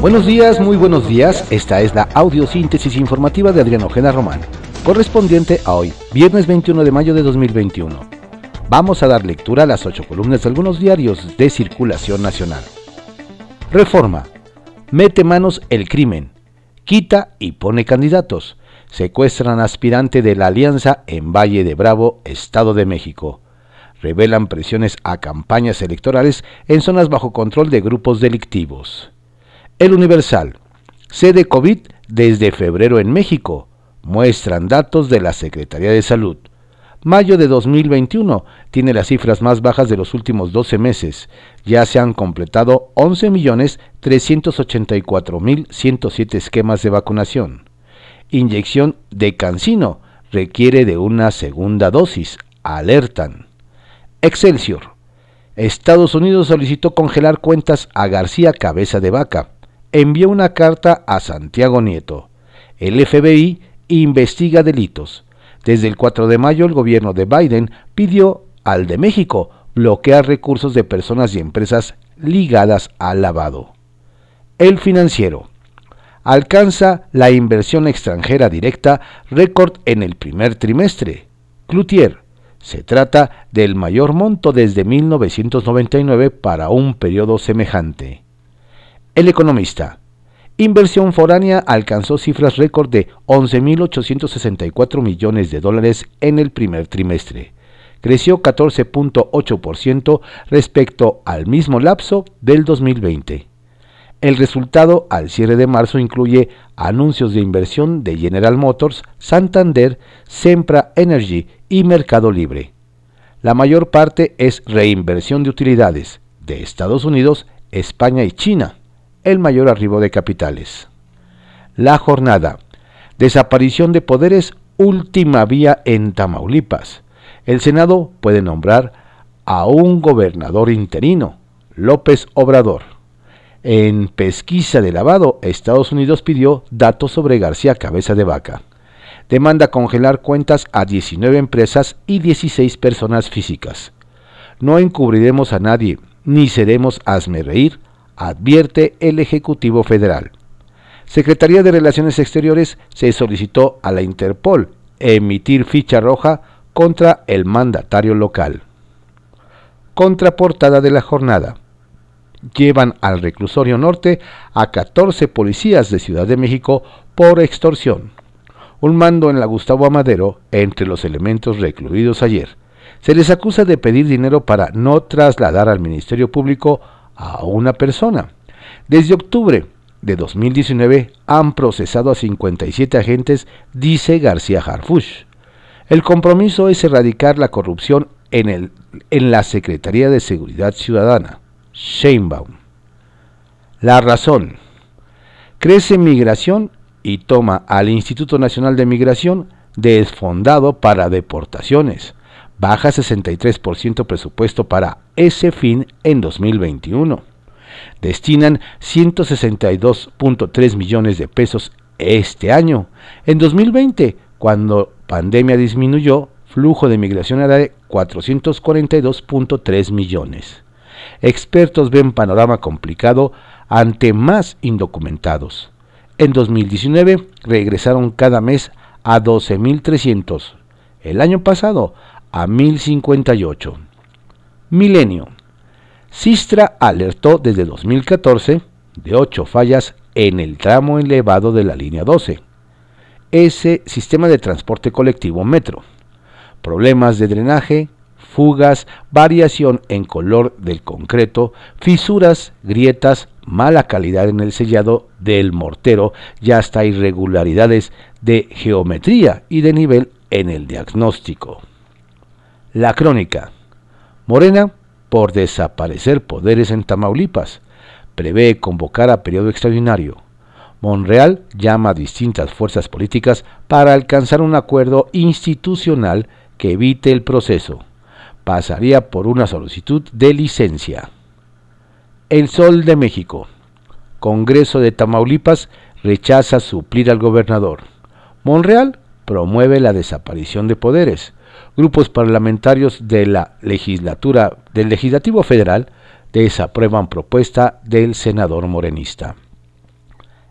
Buenos días, muy buenos días. Esta es la audiosíntesis informativa de Adriano Ojeda Román, correspondiente a hoy, viernes 21 de mayo de 2021. Vamos a dar lectura a las ocho columnas de algunos diarios de circulación nacional. Reforma. Mete manos el crimen. Quita y pone candidatos. Secuestran aspirante de la Alianza en Valle de Bravo, Estado de México. Revelan presiones a campañas electorales en zonas bajo control de grupos delictivos. El Universal. Sede COVID desde febrero en México. Muestran datos de la Secretaría de Salud. Mayo de 2021 tiene las cifras más bajas de los últimos 12 meses. Ya se han completado 11.384.107 esquemas de vacunación. Inyección de cancino requiere de una segunda dosis. Alertan. Excelsior. Estados Unidos solicitó congelar cuentas a García Cabeza de Vaca envió una carta a Santiago Nieto. El FBI investiga delitos. Desde el 4 de mayo el gobierno de Biden pidió al de México bloquear recursos de personas y empresas ligadas al lavado. El financiero. Alcanza la inversión extranjera directa récord en el primer trimestre. Cloutier. Se trata del mayor monto desde 1999 para un periodo semejante. El economista. Inversión foránea alcanzó cifras récord de 11.864 millones de dólares en el primer trimestre. Creció 14.8% respecto al mismo lapso del 2020. El resultado al cierre de marzo incluye anuncios de inversión de General Motors, Santander, Sempra Energy y Mercado Libre. La mayor parte es reinversión de utilidades de Estados Unidos, España y China el mayor arribo de capitales. La jornada. Desaparición de poderes última vía en Tamaulipas. El Senado puede nombrar a un gobernador interino, López Obrador. En pesquisa de lavado, Estados Unidos pidió datos sobre García Cabeza de Vaca. Demanda congelar cuentas a 19 empresas y 16 personas físicas. No encubriremos a nadie, ni seremos hazme reír advierte el Ejecutivo Federal. Secretaría de Relaciones Exteriores se solicitó a la Interpol emitir ficha roja contra el mandatario local. Contraportada de la jornada. Llevan al reclusorio norte a 14 policías de Ciudad de México por extorsión. Un mando en la Gustavo Amadero entre los elementos recluidos ayer. Se les acusa de pedir dinero para no trasladar al Ministerio Público a una persona. Desde octubre de 2019 han procesado a 57 agentes, dice García Harfush. El compromiso es erradicar la corrupción en, el, en la Secretaría de Seguridad Ciudadana. Sheinbaum. La razón. Crece migración y toma al Instituto Nacional de Migración desfondado para deportaciones baja 63% presupuesto para ese fin en 2021. Destinan 162.3 millones de pesos este año. En 2020, cuando pandemia disminuyó, flujo de migración era de 442.3 millones. Expertos ven panorama complicado ante más indocumentados. En 2019 regresaron cada mes a 12.300. El año pasado a 1058. Milenio. Sistra alertó desde 2014 de ocho fallas en el tramo elevado de la línea 12. Ese sistema de transporte colectivo metro. Problemas de drenaje, fugas, variación en color del concreto, fisuras, grietas, mala calidad en el sellado del mortero y hasta irregularidades de geometría y de nivel en el diagnóstico. La crónica. Morena por desaparecer poderes en Tamaulipas. Prevé convocar a periodo extraordinario. Monreal llama a distintas fuerzas políticas para alcanzar un acuerdo institucional que evite el proceso. Pasaría por una solicitud de licencia. El Sol de México. Congreso de Tamaulipas rechaza suplir al gobernador. Monreal promueve la desaparición de poderes grupos parlamentarios de la legislatura del Legislativo Federal desaprueban propuesta del senador morenista.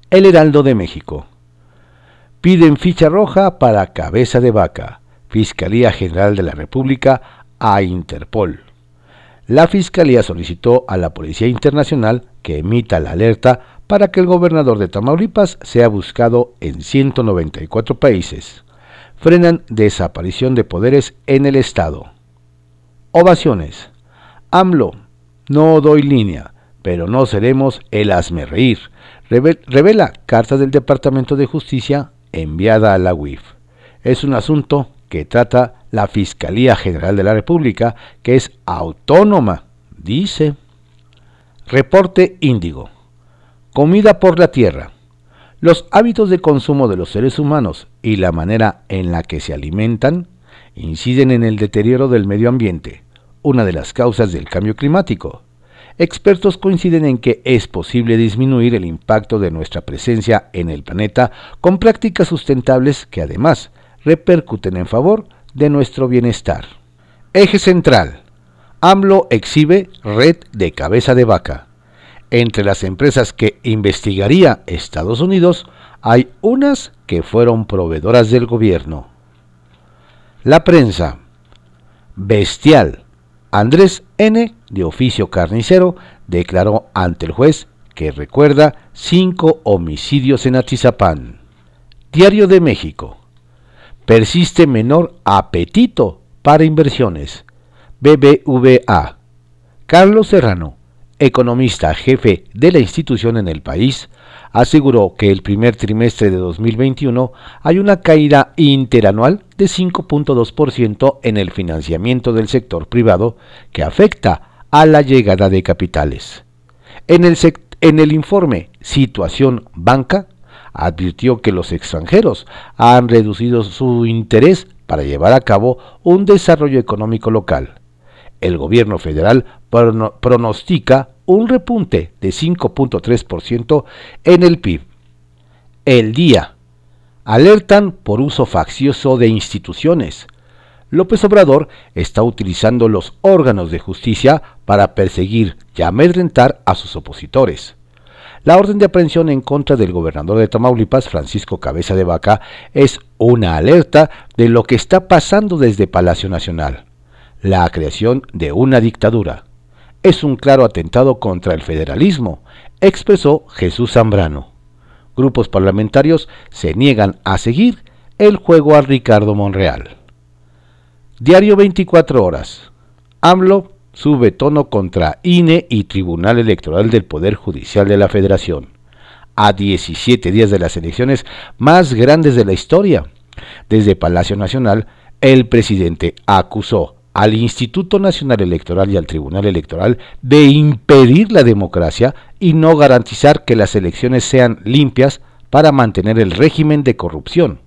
El Heraldo de México. Piden ficha roja para cabeza de vaca. Fiscalía General de la República a Interpol. La Fiscalía solicitó a la Policía Internacional que emita la alerta para que el gobernador de Tamaulipas sea buscado en 194 países. Frenan desaparición de poderes en el Estado. Ovaciones. AMLO. No doy línea, pero no seremos el hazme reír revela carta del Departamento de Justicia enviada a la UIF. Es un asunto que trata la Fiscalía General de la República, que es autónoma, dice. Reporte Índigo. Comida por la tierra. Los hábitos de consumo de los seres humanos y la manera en la que se alimentan inciden en el deterioro del medio ambiente, una de las causas del cambio climático. Expertos coinciden en que es posible disminuir el impacto de nuestra presencia en el planeta con prácticas sustentables que además repercuten en favor de nuestro bienestar. Eje central. AMLO exhibe red de cabeza de vaca. Entre las empresas que investigaría Estados Unidos hay unas que fueron proveedoras del gobierno. La prensa. Bestial Andrés N., de oficio carnicero, declaró ante el juez que recuerda cinco homicidios en Atizapán. Diario de México. Persiste menor apetito para inversiones. BBVA. Carlos Serrano, economista jefe de la institución en el país, aseguró que el primer trimestre de 2021 hay una caída interanual de 5.2% en el financiamiento del sector privado que afecta a la llegada de capitales. En el, en el informe Situación Banca, advirtió que los extranjeros han reducido su interés para llevar a cabo un desarrollo económico local. El gobierno federal pronostica un repunte de 5.3% en el PIB. El día. Alertan por uso faccioso de instituciones. López Obrador está utilizando los órganos de justicia para perseguir y amedrentar a sus opositores. La orden de aprehensión en contra del gobernador de Tamaulipas, Francisco Cabeza de Vaca, es una alerta de lo que está pasando desde Palacio Nacional, la creación de una dictadura es un claro atentado contra el federalismo, expresó Jesús Zambrano. Grupos parlamentarios se niegan a seguir el juego a Ricardo Monreal. Diario 24 horas. AMLO sube tono contra INE y Tribunal Electoral del Poder Judicial de la Federación. A 17 días de las elecciones más grandes de la historia. Desde Palacio Nacional, el presidente acusó al Instituto Nacional Electoral y al Tribunal Electoral de impedir la democracia y no garantizar que las elecciones sean limpias para mantener el régimen de corrupción.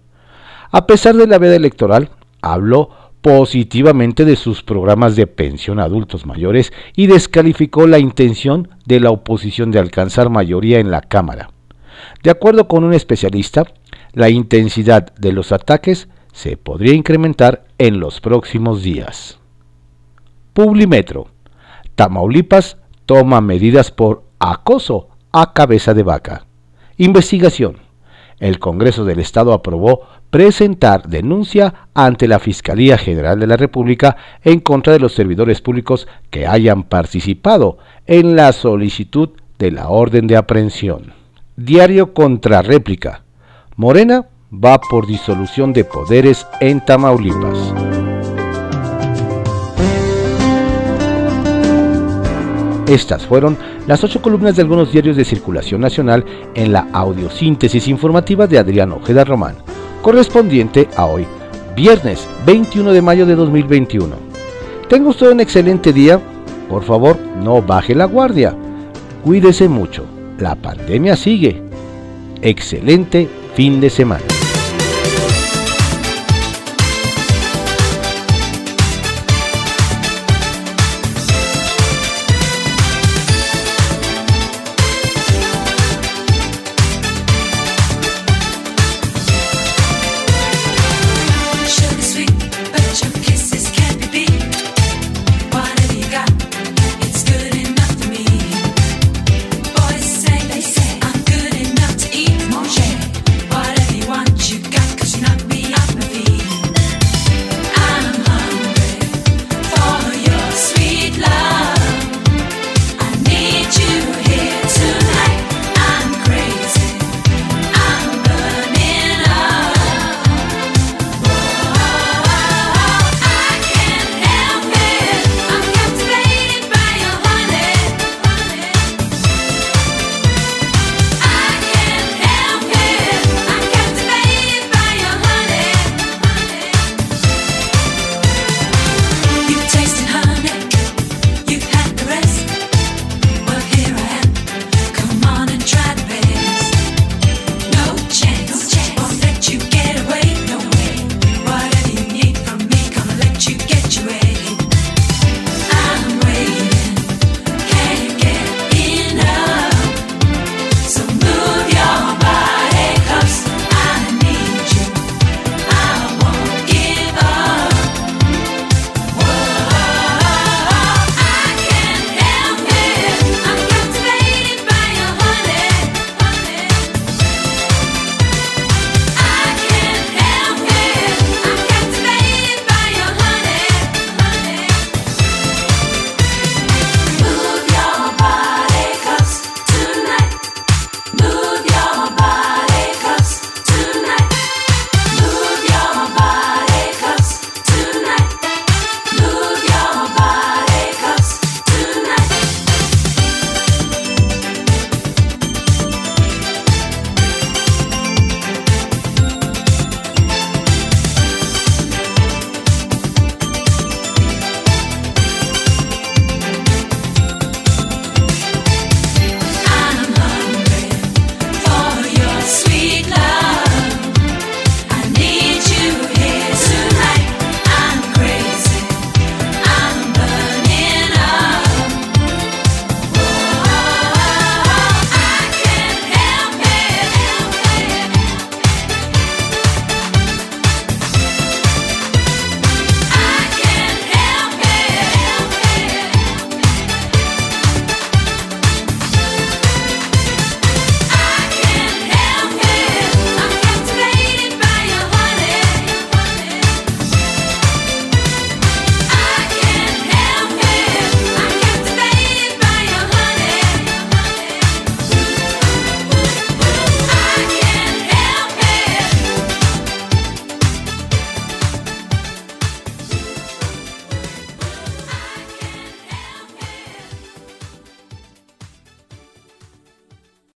A pesar de la veda electoral, habló positivamente de sus programas de pensión a adultos mayores y descalificó la intención de la oposición de alcanzar mayoría en la Cámara. De acuerdo con un especialista, la intensidad de los ataques se podría incrementar en los próximos días. Publimetro. Tamaulipas toma medidas por acoso a cabeza de vaca. Investigación. El Congreso del Estado aprobó presentar denuncia ante la Fiscalía General de la República en contra de los servidores públicos que hayan participado en la solicitud de la orden de aprehensión. Diario contra réplica. Morena va por disolución de poderes en Tamaulipas. Estas fueron las ocho columnas de algunos diarios de circulación nacional en la audiosíntesis informativa de Adrián Ojeda Román, correspondiente a hoy, viernes 21 de mayo de 2021. Tenga usted un excelente día. Por favor, no baje la guardia. Cuídese mucho. La pandemia sigue. Excelente fin de semana.